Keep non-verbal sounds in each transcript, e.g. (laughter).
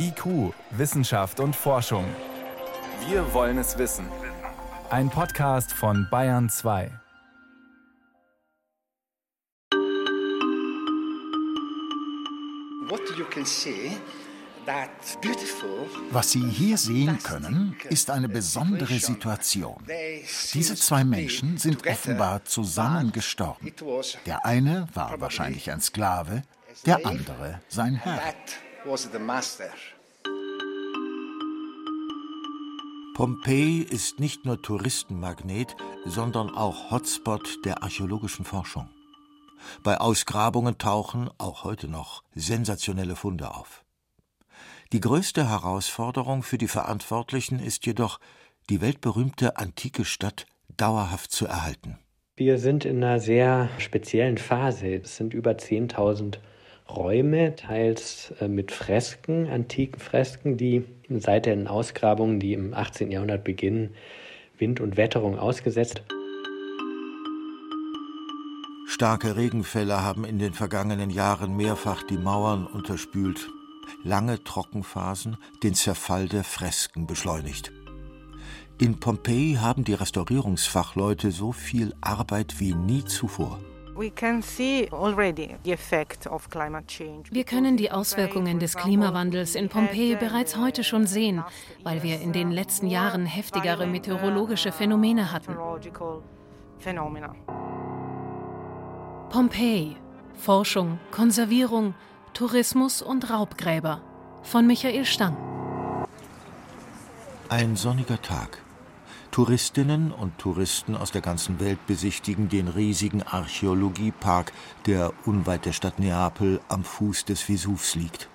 IQ, Wissenschaft und Forschung. Wir wollen es wissen. Ein Podcast von Bayern 2. Was Sie hier sehen können, ist eine besondere Situation. Diese zwei Menschen sind offenbar zusammen gestorben. Der eine war wahrscheinlich ein Sklave, der andere sein Herr. Pompeji ist nicht nur Touristenmagnet, sondern auch Hotspot der archäologischen Forschung. Bei Ausgrabungen tauchen, auch heute noch, sensationelle Funde auf. Die größte Herausforderung für die Verantwortlichen ist jedoch, die weltberühmte antike Stadt dauerhaft zu erhalten. Wir sind in einer sehr speziellen Phase. Es sind über 10.000 Räume, teils äh, mit Fresken, antiken Fresken, die seit den Ausgrabungen, die im 18. Jahrhundert beginnen, Wind und Wetterung ausgesetzt. Starke Regenfälle haben in den vergangenen Jahren mehrfach die Mauern unterspült, lange Trockenphasen den Zerfall der Fresken beschleunigt. In Pompeji haben die Restaurierungsfachleute so viel Arbeit wie nie zuvor. Wir können die Auswirkungen des Klimawandels in Pompeji bereits heute schon sehen, weil wir in den letzten Jahren heftigere meteorologische Phänomene hatten. Pompeji. Forschung, Konservierung, Tourismus und Raubgräber von Michael Stang. Ein sonniger Tag. Touristinnen und Touristen aus der ganzen Welt besichtigen den riesigen Archäologiepark, der unweit der Stadt Neapel am Fuß des Vesuvs liegt.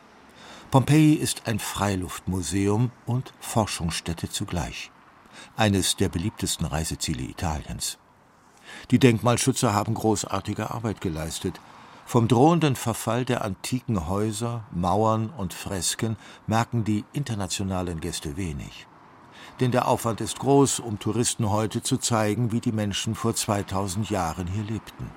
Pompeji ist ein Freiluftmuseum und Forschungsstätte zugleich. Eines der beliebtesten Reiseziele Italiens. Die Denkmalschützer haben großartige Arbeit geleistet. Vom drohenden Verfall der antiken Häuser, Mauern und Fresken merken die internationalen Gäste wenig. Denn der Aufwand ist groß, um Touristen heute zu zeigen, wie die Menschen vor 2000 Jahren hier lebten.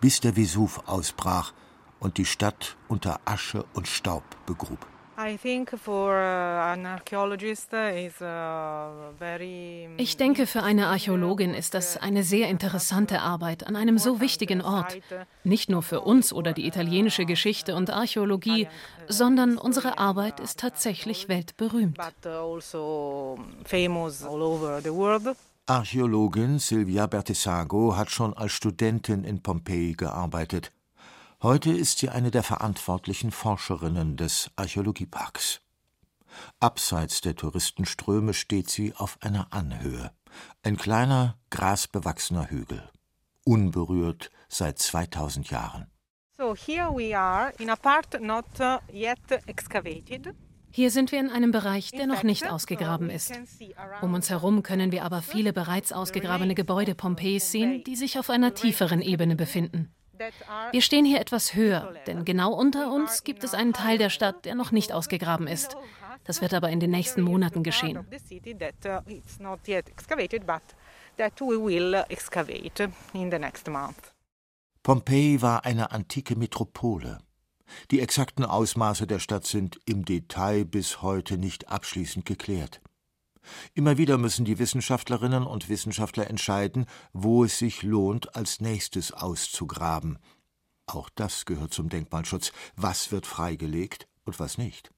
Bis der Vesuv ausbrach und die Stadt unter Asche und Staub begrub. Uh, ich denke, für eine Archäologin ist das eine sehr interessante Arbeit an einem so wichtigen Ort. Nicht nur für uns oder die italienische Geschichte und Archäologie, sondern unsere Arbeit ist tatsächlich weltberühmt. Also Archäologin Silvia Bertesago hat schon als Studentin in Pompeji gearbeitet. Heute ist sie eine der verantwortlichen Forscherinnen des Archäologieparks. Abseits der Touristenströme steht sie auf einer Anhöhe, ein kleiner, grasbewachsener Hügel, unberührt seit 2000 Jahren. So here we are in a part not uh, yet excavated. Hier sind wir in einem Bereich, der noch nicht ausgegraben ist. Um uns herum können wir aber viele bereits ausgegrabene Gebäude Pompejis sehen, die sich auf einer tieferen Ebene befinden. Wir stehen hier etwas höher, denn genau unter uns gibt es einen Teil der Stadt, der noch nicht ausgegraben ist. Das wird aber in den nächsten Monaten geschehen. Pompeji war eine antike Metropole. Die exakten Ausmaße der Stadt sind im Detail bis heute nicht abschließend geklärt. Immer wieder müssen die Wissenschaftlerinnen und Wissenschaftler entscheiden, wo es sich lohnt, als nächstes auszugraben. Auch das gehört zum Denkmalschutz. Was wird freigelegt und was nicht?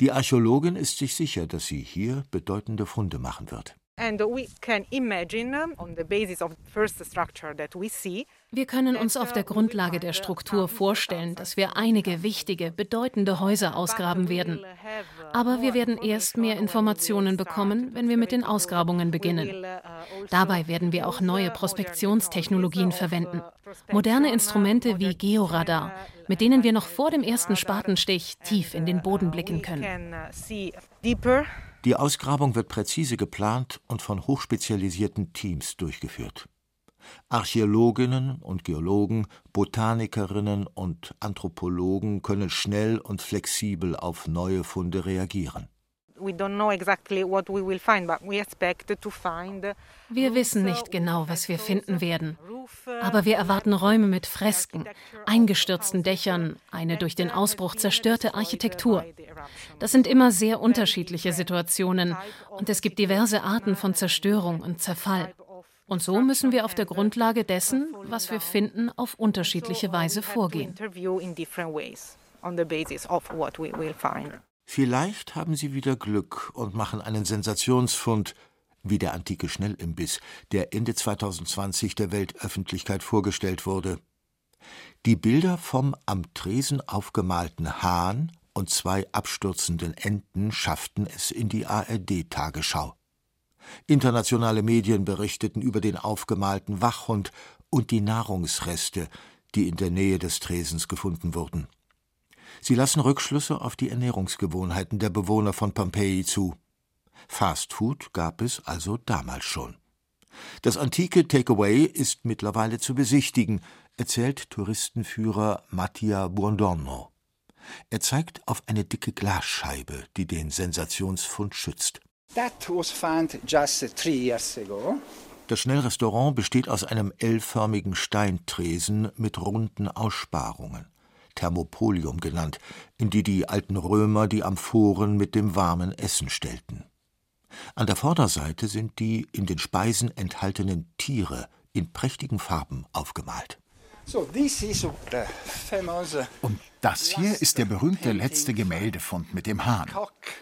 Die Archäologin ist sich sicher, dass sie hier bedeutende Funde machen wird. Wir können uns auf der Grundlage der Struktur vorstellen, dass wir einige wichtige, bedeutende Häuser ausgraben werden. Aber wir werden erst mehr Informationen bekommen, wenn wir mit den Ausgrabungen beginnen. Dabei werden wir auch neue Prospektionstechnologien verwenden. Moderne Instrumente wie Georadar, mit denen wir noch vor dem ersten Spatenstich tief in den Boden blicken können. Die Ausgrabung wird präzise geplant und von hochspezialisierten Teams durchgeführt. Archäologinnen und Geologen, Botanikerinnen und Anthropologen können schnell und flexibel auf neue Funde reagieren. Wir wissen nicht genau, was wir finden werden. Aber wir erwarten Räume mit Fresken, eingestürzten Dächern, eine durch den Ausbruch zerstörte Architektur. Das sind immer sehr unterschiedliche Situationen und es gibt diverse Arten von Zerstörung und Zerfall. Und so müssen wir auf der Grundlage dessen, was wir finden, auf unterschiedliche Weise vorgehen. Vielleicht haben Sie wieder Glück und machen einen Sensationsfund, wie der antike Schnellimbiss, der Ende 2020 der Weltöffentlichkeit vorgestellt wurde. Die Bilder vom am Tresen aufgemalten Hahn und zwei abstürzenden Enten schafften es in die ARD-Tagesschau. Internationale Medien berichteten über den aufgemalten Wachhund und die Nahrungsreste, die in der Nähe des Tresens gefunden wurden. Sie lassen Rückschlüsse auf die Ernährungsgewohnheiten der Bewohner von Pompeji zu. Fastfood gab es also damals schon. Das antike Takeaway ist mittlerweile zu besichtigen, erzählt Touristenführer Mattia Buondorno. Er zeigt auf eine dicke Glasscheibe, die den Sensationsfund schützt. Das Schnellrestaurant besteht aus einem L-förmigen Steintresen mit runden Aussparungen, Thermopolium genannt, in die die alten Römer die Amphoren mit dem warmen Essen stellten. An der Vorderseite sind die in den Speisen enthaltenen Tiere in prächtigen Farben aufgemalt. Und das hier ist der berühmte letzte Gemäldefund mit dem Hahn.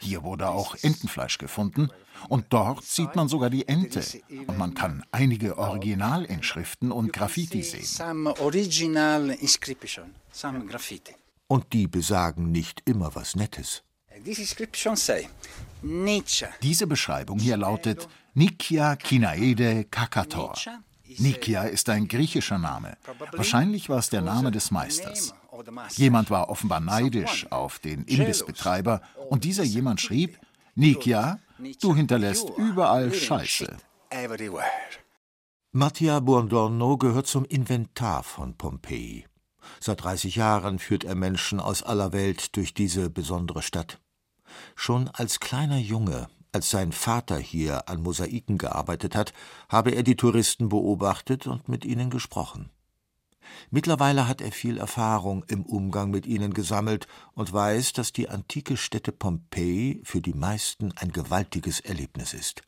Hier wurde auch Entenfleisch gefunden und dort sieht man sogar die Ente. Und man kann einige Originalinschriften und Graffiti sehen. Und die besagen nicht immer was Nettes. Diese Beschreibung hier lautet Nikia Kinaede Kakator. Nikia ist ein griechischer Name. Wahrscheinlich war es der Name des Meisters. Jemand war offenbar neidisch auf den Imbissbetreiber und dieser jemand schrieb, Nikia, du hinterlässt überall Scheiße. Mattia Buondorno gehört zum Inventar von Pompeji. Seit 30 Jahren führt er Menschen aus aller Welt durch diese besondere Stadt. Schon als kleiner Junge als sein Vater hier an Mosaiken gearbeitet hat, habe er die Touristen beobachtet und mit ihnen gesprochen. Mittlerweile hat er viel Erfahrung im Umgang mit ihnen gesammelt und weiß, dass die antike Stätte Pompeji für die meisten ein gewaltiges Erlebnis ist.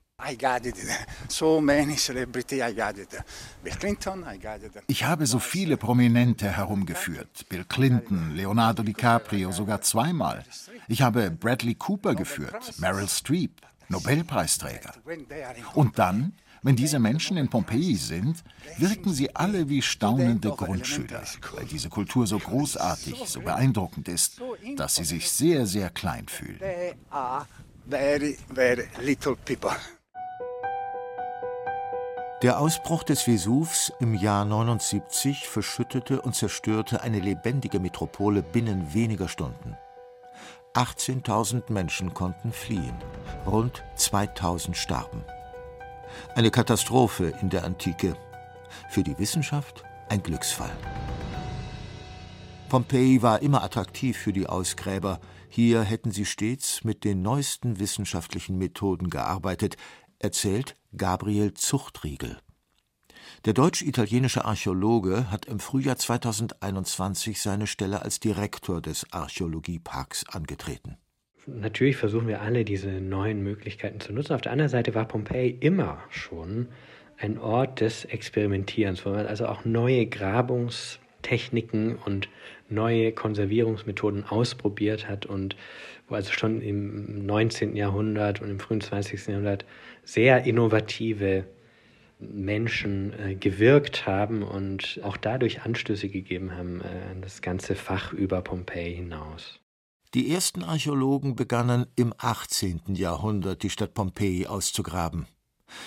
(laughs) Ich habe so viele Prominente herumgeführt. Bill Clinton, Leonardo DiCaprio sogar zweimal. Ich habe Bradley Cooper geführt, Meryl Streep, Nobelpreisträger. Und dann, wenn diese Menschen in Pompeji sind, wirken sie alle wie staunende Grundschüler, weil diese Kultur so großartig, so beeindruckend ist, dass sie sich sehr, sehr klein fühlen. Der Ausbruch des Vesuvs im Jahr 79 verschüttete und zerstörte eine lebendige Metropole binnen weniger Stunden. 18.000 Menschen konnten fliehen, rund 2.000 starben. Eine Katastrophe in der Antike, für die Wissenschaft ein Glücksfall. Pompeji war immer attraktiv für die Ausgräber. Hier hätten sie stets mit den neuesten wissenschaftlichen Methoden gearbeitet, erzählt Gabriel Zuchtriegel. Der deutsch-italienische Archäologe hat im Frühjahr 2021 seine Stelle als Direktor des Archäologieparks angetreten. Natürlich versuchen wir alle, diese neuen Möglichkeiten zu nutzen. Auf der anderen Seite war Pompeji immer schon ein Ort des Experimentierens, wo man also auch neue Grabungstechniken und neue Konservierungsmethoden ausprobiert hat und wo also schon im 19. Jahrhundert und im frühen 20. Jahrhundert sehr innovative Menschen äh, gewirkt haben und auch dadurch Anstöße gegeben haben äh, an das ganze Fach über Pompeji hinaus. Die ersten Archäologen begannen im 18. Jahrhundert die Stadt Pompeji auszugraben.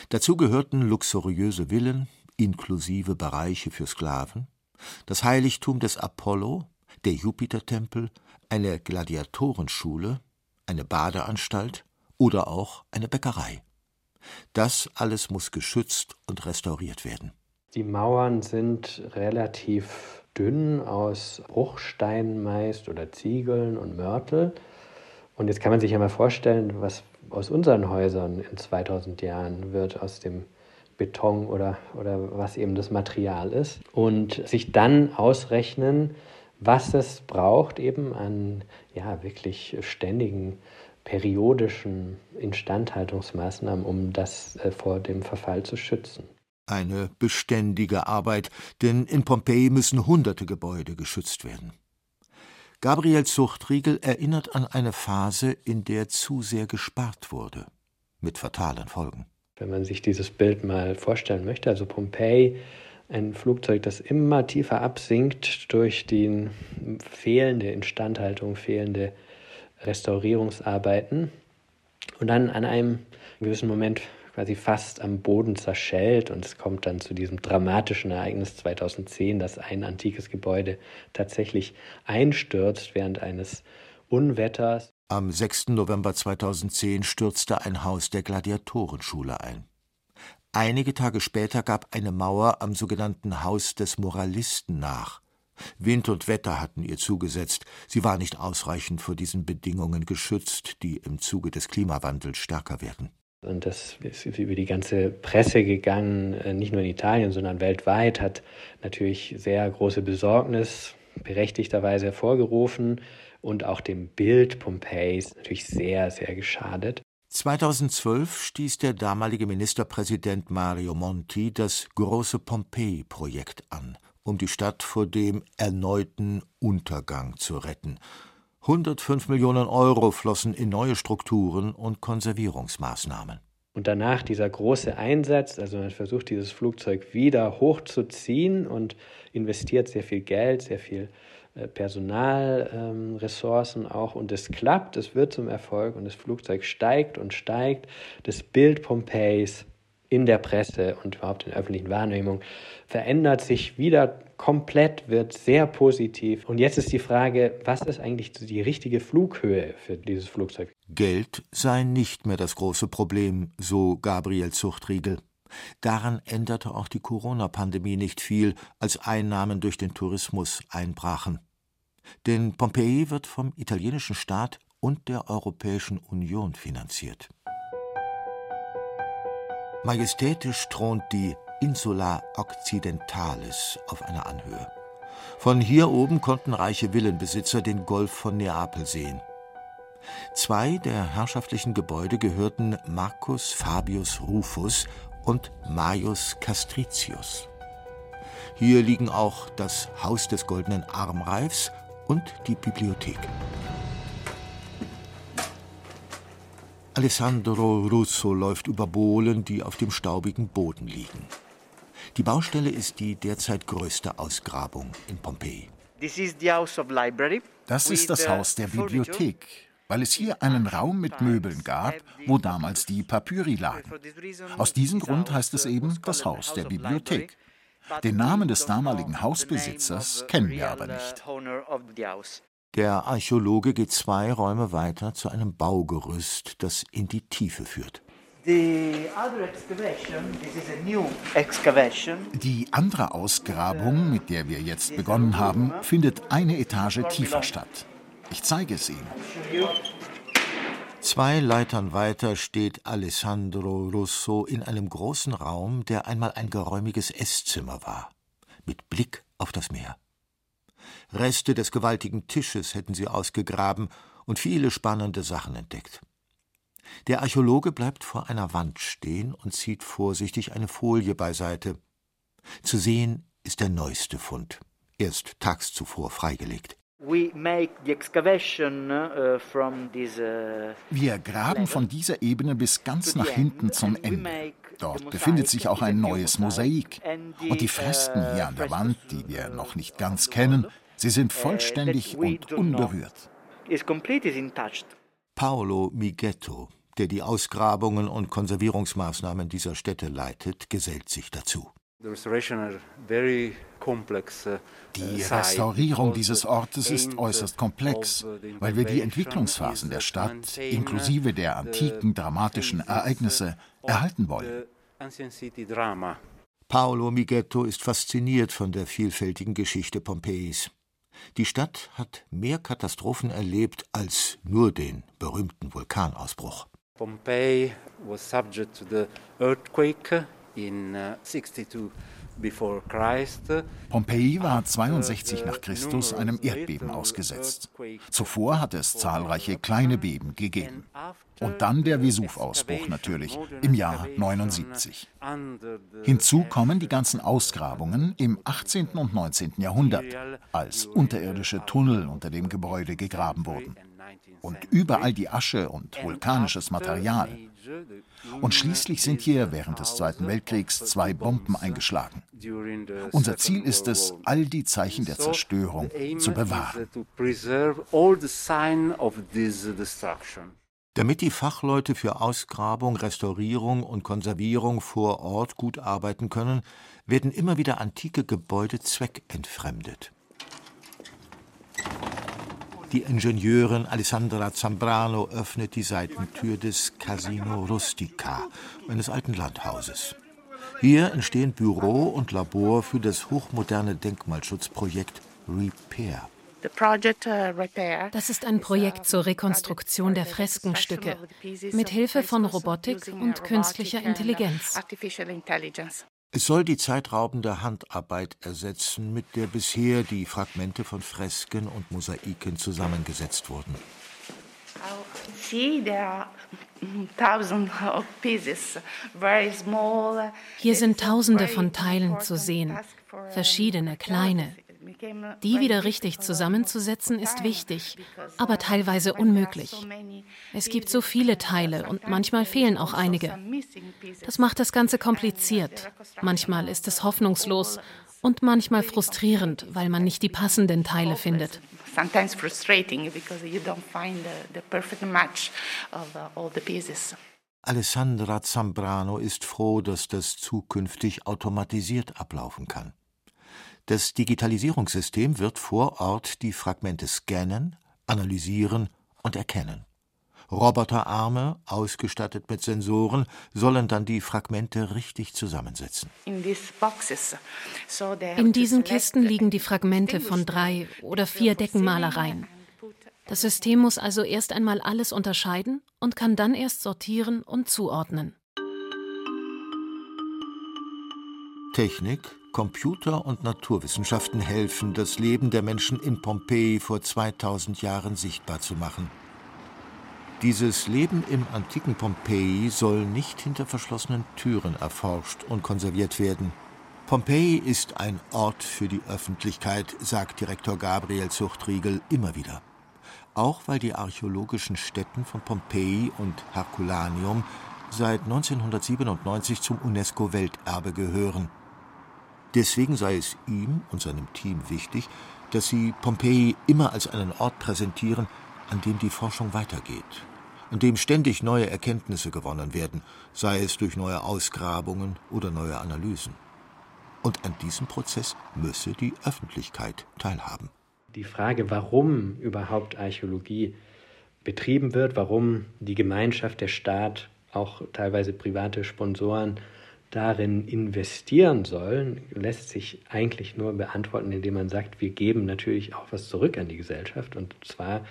Dazu gehörten luxuriöse Villen, inklusive Bereiche für Sklaven, das Heiligtum des Apollo, der Jupitertempel, eine Gladiatorenschule, eine Badeanstalt oder auch eine Bäckerei. Das alles muss geschützt und restauriert werden. Die Mauern sind relativ dünn aus Bruchstein meist oder Ziegeln und Mörtel. Und jetzt kann man sich ja mal vorstellen, was aus unseren Häusern in 2000 Jahren wird, aus dem Beton oder, oder was eben das Material ist. Und sich dann ausrechnen, was es braucht eben an ja, wirklich ständigen periodischen Instandhaltungsmaßnahmen, um das äh, vor dem Verfall zu schützen. Eine beständige Arbeit, denn in Pompeji müssen hunderte Gebäude geschützt werden. Gabriel Zuchtriegel erinnert an eine Phase, in der zu sehr gespart wurde, mit fatalen Folgen. Wenn man sich dieses Bild mal vorstellen möchte, also Pompeji, ein Flugzeug, das immer tiefer absinkt durch die fehlende Instandhaltung, fehlende Restaurierungsarbeiten und dann an einem gewissen Moment quasi fast am Boden zerschellt und es kommt dann zu diesem dramatischen Ereignis 2010, dass ein antikes Gebäude tatsächlich einstürzt während eines Unwetters. Am 6. November 2010 stürzte ein Haus der Gladiatorenschule ein. Einige Tage später gab eine Mauer am sogenannten Haus des Moralisten nach. Wind und Wetter hatten ihr zugesetzt, sie war nicht ausreichend vor diesen Bedingungen geschützt, die im Zuge des Klimawandels stärker werden. Und das ist über die ganze Presse gegangen, äh, nicht nur in Italien, sondern weltweit, hat natürlich sehr große Besorgnis berechtigterweise hervorgerufen und auch dem Bild Pompeis natürlich sehr, sehr geschadet. 2012 stieß der damalige Ministerpräsident Mario Monti das große Pompeji-Projekt an, um die Stadt vor dem erneuten Untergang zu retten 105 Millionen Euro flossen in neue Strukturen und Konservierungsmaßnahmen. Und danach dieser große Einsatz, also man versucht dieses Flugzeug wieder hochzuziehen und investiert sehr viel Geld, sehr viel äh, Personalressourcen ähm, auch und es klappt, es wird zum Erfolg und das Flugzeug steigt und steigt. Das Bild Pompeis in der Presse und überhaupt in der öffentlichen Wahrnehmung verändert sich wieder komplett, wird sehr positiv. Und jetzt ist die Frage, was ist eigentlich die richtige Flughöhe für dieses Flugzeug? Geld sei nicht mehr das große Problem, so Gabriel Zuchtriegel. Daran änderte auch die Corona-Pandemie nicht viel, als Einnahmen durch den Tourismus einbrachen. Denn Pompeji wird vom italienischen Staat und der Europäischen Union finanziert. Majestätisch thront die Insula Occidentalis auf einer Anhöhe. Von hier oben konnten reiche Villenbesitzer den Golf von Neapel sehen. Zwei der herrschaftlichen Gebäude gehörten Marcus Fabius Rufus und Maius Castricius. Hier liegen auch das Haus des goldenen Armreifs und die Bibliothek. Alessandro Russo läuft über Bohlen, die auf dem staubigen Boden liegen. Die Baustelle ist die derzeit größte Ausgrabung in Pompeji. Das ist das Haus der Bibliothek, weil es hier einen Raum mit Möbeln gab, wo damals die Papyri lagen. Aus diesem Grund heißt es eben das Haus der Bibliothek. Den Namen des damaligen Hausbesitzers kennen wir aber nicht. Der Archäologe geht zwei Räume weiter zu einem Baugerüst, das in die Tiefe führt. Die andere Ausgrabung, mit der wir jetzt begonnen haben, findet eine Etage tiefer statt. Ich zeige es Ihnen. Zwei Leitern weiter steht Alessandro Russo in einem großen Raum, der einmal ein geräumiges Esszimmer war, mit Blick auf das Meer. Reste des gewaltigen Tisches hätten sie ausgegraben und viele spannende Sachen entdeckt. Der Archäologe bleibt vor einer Wand stehen und zieht vorsichtig eine Folie beiseite. Zu sehen ist der neueste Fund, erst tags zuvor freigelegt. Uh, uh, Wir graben von dieser Ebene bis ganz nach hinten zum Ende. Dort befindet sich auch ein neues Mosaik. Und die Fresken hier an der Wand, die wir noch nicht ganz kennen, Sie sind vollständig und unberührt. Paolo Mighetto, der die Ausgrabungen und Konservierungsmaßnahmen dieser Städte leitet, gesellt sich dazu. Uh, die Restaurierung dieses Ortes ist äußerst komplex, weil wir die Entwicklungsphasen der Stadt inklusive der antiken dramatischen Ereignisse erhalten wollen. Paolo Mighetto ist fasziniert von der vielfältigen Geschichte Pompejis. Die Stadt hat mehr Katastrophen erlebt als nur den berühmten Vulkanausbruch. Pompeii was subject to the earthquake in 62 uh, Pompeji war 62 nach Christus einem Erdbeben ausgesetzt. Zuvor hatte es zahlreiche kleine Beben gegeben. Und dann der Vesuv-Ausbruch natürlich im Jahr 79. Hinzu kommen die ganzen Ausgrabungen im 18. und 19. Jahrhundert, als unterirdische Tunnel unter dem Gebäude gegraben wurden. Und überall die Asche und vulkanisches Material. Und schließlich sind hier während des Zweiten Weltkriegs zwei Bomben eingeschlagen. Unser Ziel ist es, all die Zeichen der Zerstörung zu bewahren. Damit die Fachleute für Ausgrabung, Restaurierung und Konservierung vor Ort gut arbeiten können, werden immer wieder antike Gebäude zweckentfremdet. Die Ingenieurin Alessandra Zambrano öffnet die Seitentür des Casino Rustica, eines alten Landhauses. Hier entstehen Büro und Labor für das hochmoderne Denkmalschutzprojekt Repair. Uh, das ist ein Projekt zur Rekonstruktion der Freskenstücke mit Hilfe von Robotik und künstlicher Intelligenz. Es soll die zeitraubende Handarbeit ersetzen, mit der bisher die Fragmente von Fresken und Mosaiken zusammengesetzt wurden. Hier sind Tausende von Teilen zu sehen, verschiedene kleine. Die wieder richtig zusammenzusetzen ist wichtig, aber teilweise unmöglich. Es gibt so viele Teile und manchmal fehlen auch einige. Das macht das Ganze kompliziert. Manchmal ist es hoffnungslos und manchmal frustrierend, weil man nicht die passenden Teile findet. Sometimes frustrating because you don't find the perfect match of uh, all the pieces. Alessandra Zambrano ist froh, dass das zukünftig automatisiert ablaufen kann. Das Digitalisierungssystem wird vor Ort die Fragmente scannen, analysieren und erkennen. Roboterarme, ausgestattet mit Sensoren, sollen dann die Fragmente richtig zusammensetzen. In diesen Kisten liegen die Fragmente von drei oder vier Deckenmalereien. Das System muss also erst einmal alles unterscheiden und kann dann erst sortieren und zuordnen. Technik, Computer und Naturwissenschaften helfen, das Leben der Menschen in Pompeji vor 2000 Jahren sichtbar zu machen. Dieses Leben im antiken Pompeji soll nicht hinter verschlossenen Türen erforscht und konserviert werden. Pompeji ist ein Ort für die Öffentlichkeit, sagt Direktor Gabriel Zuchtriegel immer wieder. Auch weil die archäologischen Stätten von Pompeji und Herculaneum seit 1997 zum UNESCO-Welterbe gehören. Deswegen sei es ihm und seinem Team wichtig, dass sie Pompeji immer als einen Ort präsentieren, an dem die Forschung weitergeht, an dem ständig neue Erkenntnisse gewonnen werden, sei es durch neue Ausgrabungen oder neue Analysen. Und an diesem Prozess müsse die Öffentlichkeit teilhaben. Die Frage, warum überhaupt Archäologie betrieben wird, warum die Gemeinschaft, der Staat, auch teilweise private Sponsoren darin investieren sollen, lässt sich eigentlich nur beantworten, indem man sagt, wir geben natürlich auch was zurück an die Gesellschaft. Und zwar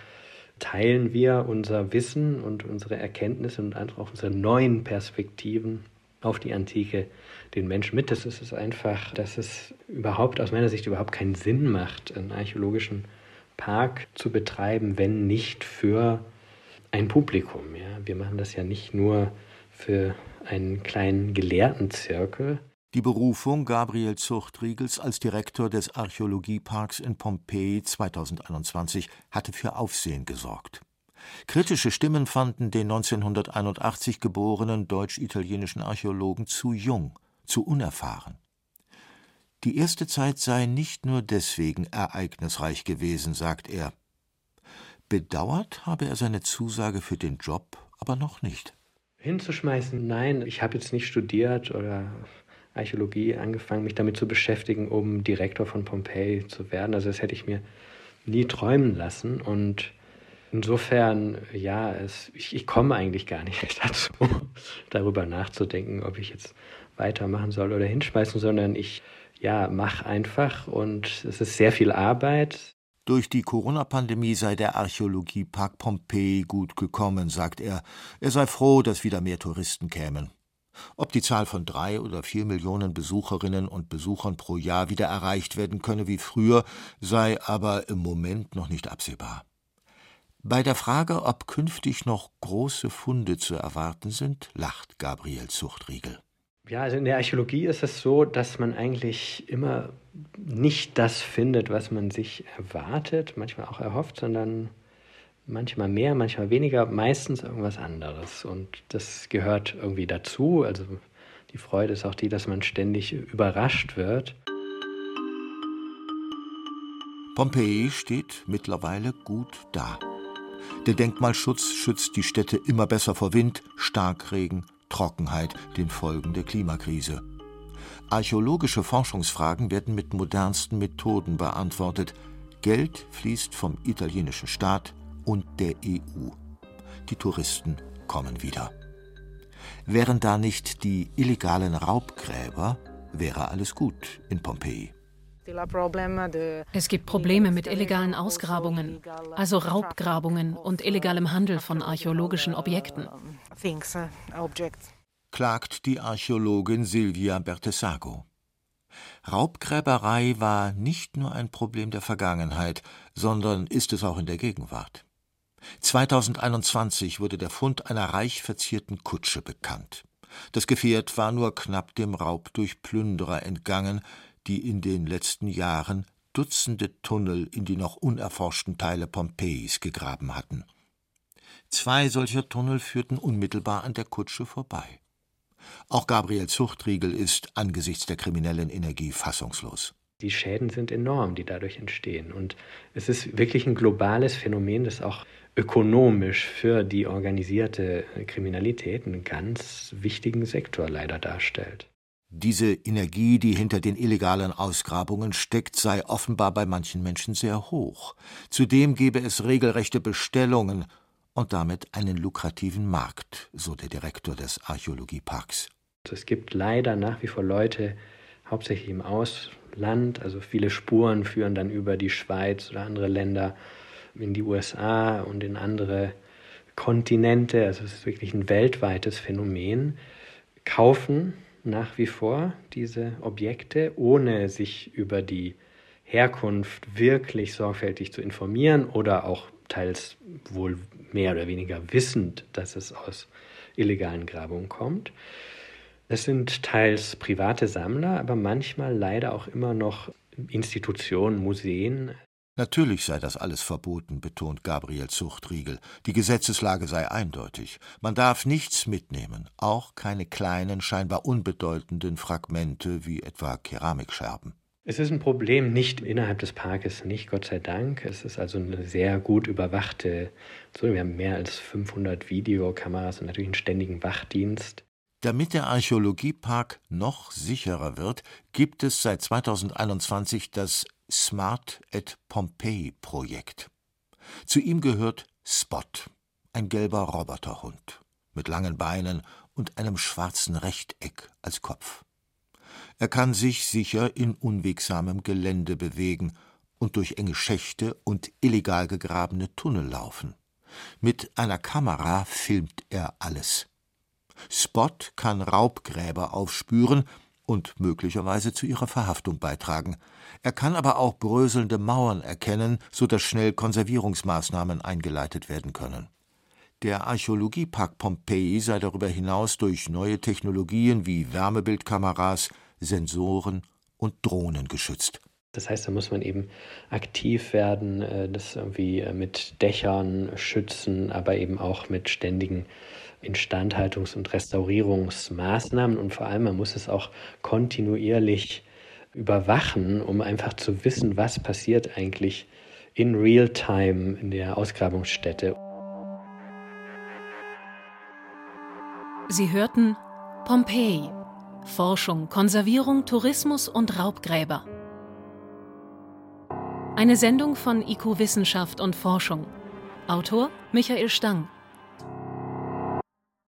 teilen wir unser Wissen und unsere Erkenntnisse und auch unsere neuen Perspektiven auf die Antike den Menschen mit. Das ist es einfach, dass es überhaupt aus meiner Sicht überhaupt keinen Sinn macht, einen archäologischen Park zu betreiben, wenn nicht für ein Publikum. Ja? Wir machen das ja nicht nur für einen kleinen Gelehrtenzirkel. Die Berufung Gabriel Zuchtriegels als Direktor des Archäologieparks in Pompeji 2021 hatte für Aufsehen gesorgt. Kritische Stimmen fanden den 1981 geborenen deutsch-italienischen Archäologen zu jung, zu unerfahren. Die erste Zeit sei nicht nur deswegen ereignisreich gewesen, sagt er. Bedauert habe er seine Zusage für den Job aber noch nicht. Hinzuschmeißen, nein, ich habe jetzt nicht studiert oder Archäologie angefangen, mich damit zu beschäftigen, um Direktor von Pompeji zu werden. Also das hätte ich mir nie träumen lassen. Und insofern, ja, es, ich, ich komme eigentlich gar nicht (laughs) dazu, darüber nachzudenken, ob ich jetzt weitermachen soll oder hinschmeißen, sondern ich ja, mach einfach und es ist sehr viel Arbeit. Durch die Corona-Pandemie sei der Archäologiepark Pompeji gut gekommen, sagt er. Er sei froh, dass wieder mehr Touristen kämen. Ob die Zahl von drei oder vier Millionen Besucherinnen und Besuchern pro Jahr wieder erreicht werden könne wie früher, sei aber im Moment noch nicht absehbar. Bei der Frage, ob künftig noch große Funde zu erwarten sind, lacht Gabriel Zuchtriegel. Ja, also in der Archäologie ist es so, dass man eigentlich immer nicht das findet, was man sich erwartet, manchmal auch erhofft, sondern manchmal mehr, manchmal weniger, meistens irgendwas anderes. Und das gehört irgendwie dazu. Also die Freude ist auch die, dass man ständig überrascht wird. Pompeji steht mittlerweile gut da. Der Denkmalschutz schützt die Städte immer besser vor Wind, Starkregen, Trockenheit, den Folgen der Klimakrise. Archäologische Forschungsfragen werden mit modernsten Methoden beantwortet. Geld fließt vom italienischen Staat und der EU. Die Touristen kommen wieder. Wären da nicht die illegalen Raubgräber, wäre alles gut in Pompeji. Es gibt Probleme mit illegalen Ausgrabungen, also Raubgrabungen und illegalem Handel von archäologischen Objekten. Klagt die Archäologin Silvia Bertesago. Raubgräberei war nicht nur ein Problem der Vergangenheit, sondern ist es auch in der Gegenwart. 2021 wurde der Fund einer reich verzierten Kutsche bekannt. Das Gefährt war nur knapp dem Raub durch Plünderer entgangen, die in den letzten Jahren Dutzende Tunnel in die noch unerforschten Teile Pompeis gegraben hatten. Zwei solcher Tunnel führten unmittelbar an der Kutsche vorbei. Auch Gabriel Zuchtriegel ist angesichts der kriminellen Energie fassungslos. Die Schäden sind enorm, die dadurch entstehen. Und es ist wirklich ein globales Phänomen, das auch ökonomisch für die organisierte Kriminalität einen ganz wichtigen Sektor leider darstellt. Diese Energie, die hinter den illegalen Ausgrabungen steckt, sei offenbar bei manchen Menschen sehr hoch. Zudem gebe es regelrechte Bestellungen und damit einen lukrativen Markt, so der Direktor des Archäologieparks. Es gibt leider nach wie vor Leute, hauptsächlich im Ausland, also viele Spuren führen dann über die Schweiz oder andere Länder in die USA und in andere Kontinente, also es ist wirklich ein weltweites Phänomen, kaufen nach wie vor diese Objekte, ohne sich über die Herkunft wirklich sorgfältig zu informieren oder auch teils wohl mehr oder weniger wissend, dass es aus illegalen Grabungen kommt. Es sind teils private Sammler, aber manchmal leider auch immer noch Institutionen, Museen, Natürlich sei das alles verboten, betont Gabriel Zuchtriegel. Die Gesetzeslage sei eindeutig. Man darf nichts mitnehmen, auch keine kleinen, scheinbar unbedeutenden Fragmente wie etwa Keramikscherben. Es ist ein Problem nicht innerhalb des Parkes, nicht Gott sei Dank. Es ist also eine sehr gut überwachte. Wir haben mehr als 500 Videokameras und natürlich einen ständigen Wachdienst. Damit der Archäologiepark noch sicherer wird, gibt es seit 2021 das Smart at Pompeii Projekt. Zu ihm gehört Spot, ein gelber Roboterhund mit langen Beinen und einem schwarzen Rechteck als Kopf. Er kann sich sicher in unwegsamem Gelände bewegen und durch enge Schächte und illegal gegrabene Tunnel laufen. Mit einer Kamera filmt er alles. Spot kann Raubgräber aufspüren und möglicherweise zu ihrer Verhaftung beitragen. Er kann aber auch bröselnde Mauern erkennen, so dass schnell Konservierungsmaßnahmen eingeleitet werden können. Der Archäologiepark Pompeji sei darüber hinaus durch neue Technologien wie Wärmebildkameras, Sensoren und Drohnen geschützt. Das heißt, da muss man eben aktiv werden, äh, das irgendwie äh, mit Dächern schützen, aber eben auch mit ständigen Instandhaltungs- und Restaurierungsmaßnahmen und vor allem man muss es auch kontinuierlich überwachen, um einfach zu wissen, was passiert eigentlich in Real-Time in der Ausgrabungsstätte. Sie hörten Pompeji. Forschung, Konservierung, Tourismus und Raubgräber. Eine Sendung von IQ Wissenschaft und Forschung. Autor Michael Stang.